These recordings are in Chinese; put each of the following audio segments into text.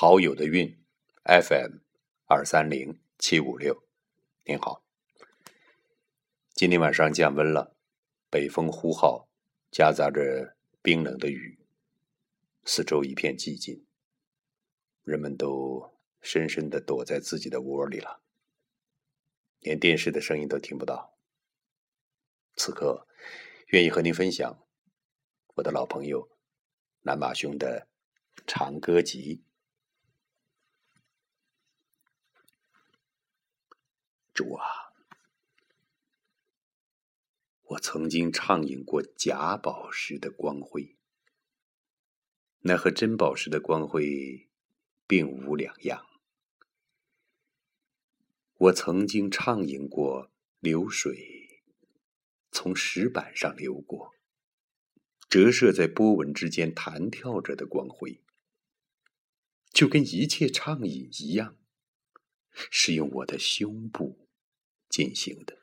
好友的韵，FM 二三零七五六，您好。今天晚上降温了，北风呼号，夹杂着冰冷的雨，四周一片寂静，人们都深深的躲在自己的窝里了，连电视的声音都听不到。此刻，愿意和您分享我的老朋友南马兄的长歌集。主啊，我曾经畅饮过假宝石的光辉，那和真宝石的光辉并无两样。我曾经畅饮过流水。从石板上流过，折射在波纹之间弹跳着的光辉，就跟一切畅饮一样，是用我的胸部进行的。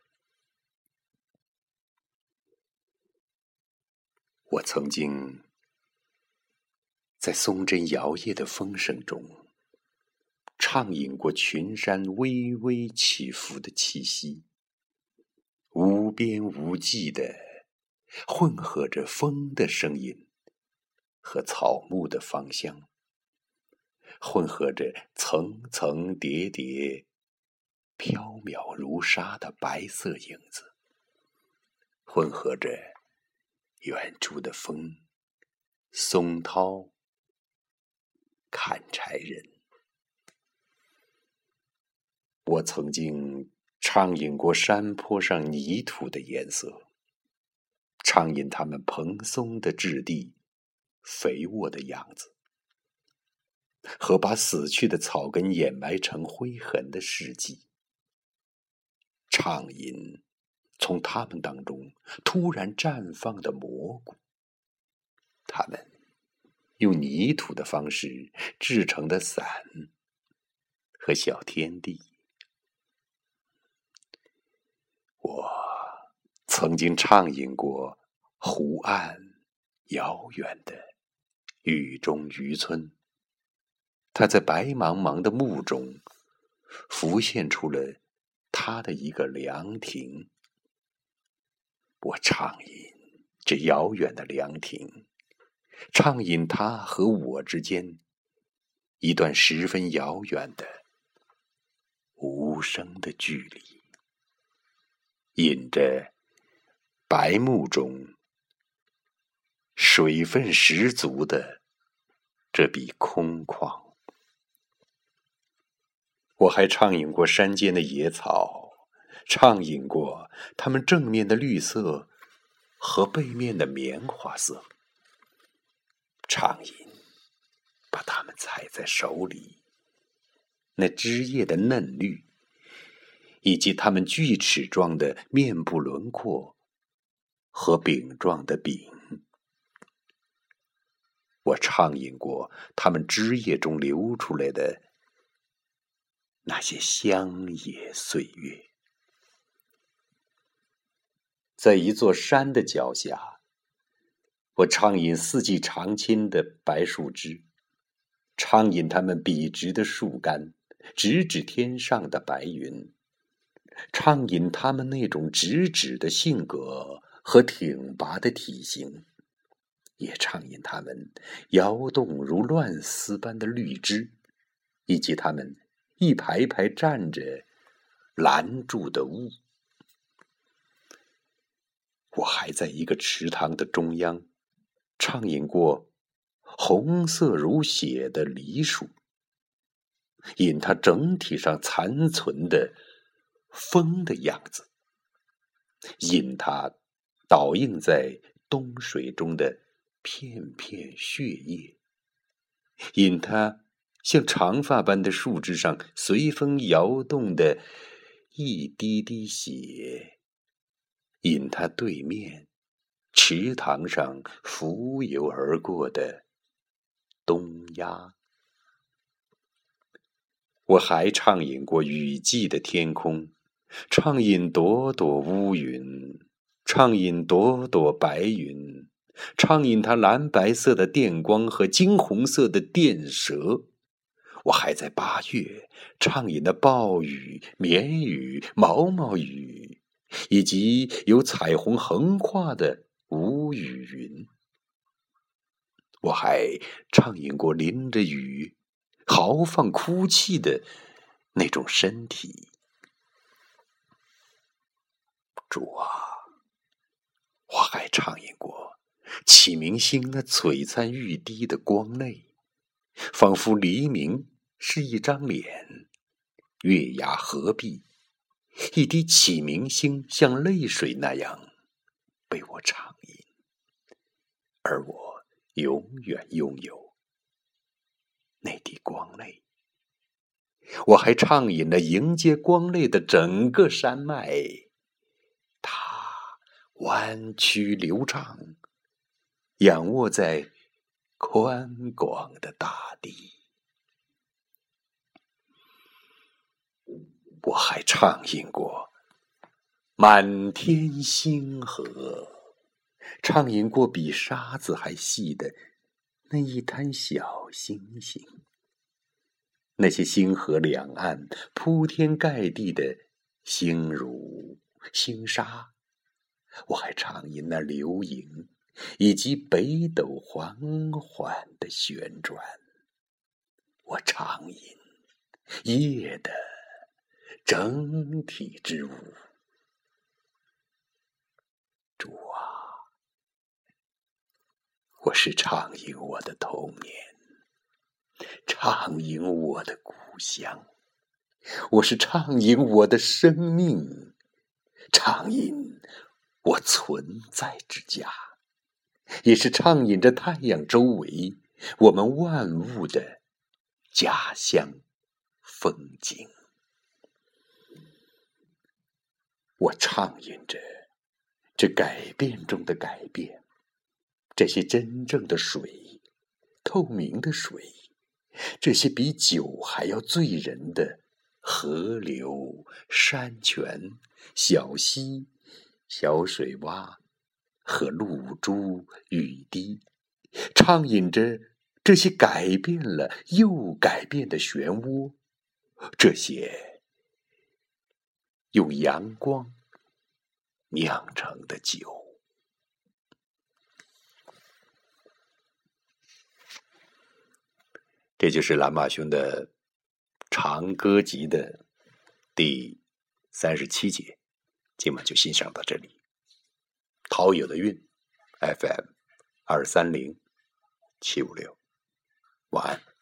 我曾经在松针摇曳的风声中，畅饮过群山微微起伏的气息。无边无际的，混合着风的声音和草木的芳香，混合着层层叠叠、飘渺如纱的白色影子，混合着远处的风、松涛、砍柴人。我曾经。畅饮过山坡上泥土的颜色，畅饮它们蓬松的质地、肥沃的样子，和把死去的草根掩埋成灰痕的事迹。畅饮从他们当中突然绽放的蘑菇，他们用泥土的方式制成的伞和小天地。我曾经畅饮过湖岸遥远的雨中渔村，它在白茫茫的雾中浮现出了他的一个凉亭。我畅饮这遥远的凉亭，畅饮他和我之间一段十分遥远的无声的距离，饮着。白幕中，水分十足的这笔空旷。我还畅饮过山间的野草，畅饮过它们正面的绿色和背面的棉花色。畅饮，把它们采在手里，那枝叶的嫩绿，以及它们锯齿状的面部轮廓。和饼状的饼，我畅饮过它们枝叶中流出来的那些乡野岁月。在一座山的脚下，我畅饮四季常青的白树枝，畅饮它们笔直的树干，直指天上的白云，畅饮它们那种直指的性格。和挺拔的体型，也畅饮它们摇动如乱丝般的绿枝，以及它们一排排站着拦住的雾。我还在一个池塘的中央畅饮过红色如血的梨树，饮它整体上残存的风的样子，饮它。倒映在冬水中的片片血液，引它像长发般的树枝上随风摇动的一滴滴血，引他对面池塘上浮游而过的冬鸦。我还畅饮过雨季的天空，畅饮朵朵乌云。畅饮朵朵白云，畅饮它蓝白色的电光和金红色的电蛇，我还在八月畅饮的暴雨、绵雨、毛毛雨，以及有彩虹横跨的无雨云。我还畅饮过淋着雨、豪放哭泣的那种身体。主啊，我还畅饮过启明星那璀璨欲滴的光泪，仿佛黎明是一张脸，月牙合璧，一滴启明星像泪水那样被我畅饮，而我永远拥有那滴光泪。我还畅饮了迎接光泪的整个山脉。它弯曲流畅，仰卧在宽广的大地。我还畅饮过满天星河，畅饮过比沙子还细的那一滩小星星。那些星河两岸铺天盖地的星如、星沙。我还畅饮那流萤，以及北斗缓缓的旋转。我畅饮夜的整体之舞。主啊，我是畅饮我的童年，畅饮我的故乡，我是畅饮我的生命，畅饮。我存在之家，也是畅饮着太阳周围我们万物的家乡风景。我畅饮着这改变中的改变，这些真正的水，透明的水，这些比酒还要醉人的河流、山泉、小溪。小水洼和露珠雨滴，畅饮着这些改变了又改变的漩涡，这些用阳光酿成的酒。这就是蓝马兄的长歌集的第三十七节。今晚就欣赏到这里。陶友的韵，FM 二三零七五六，晚安。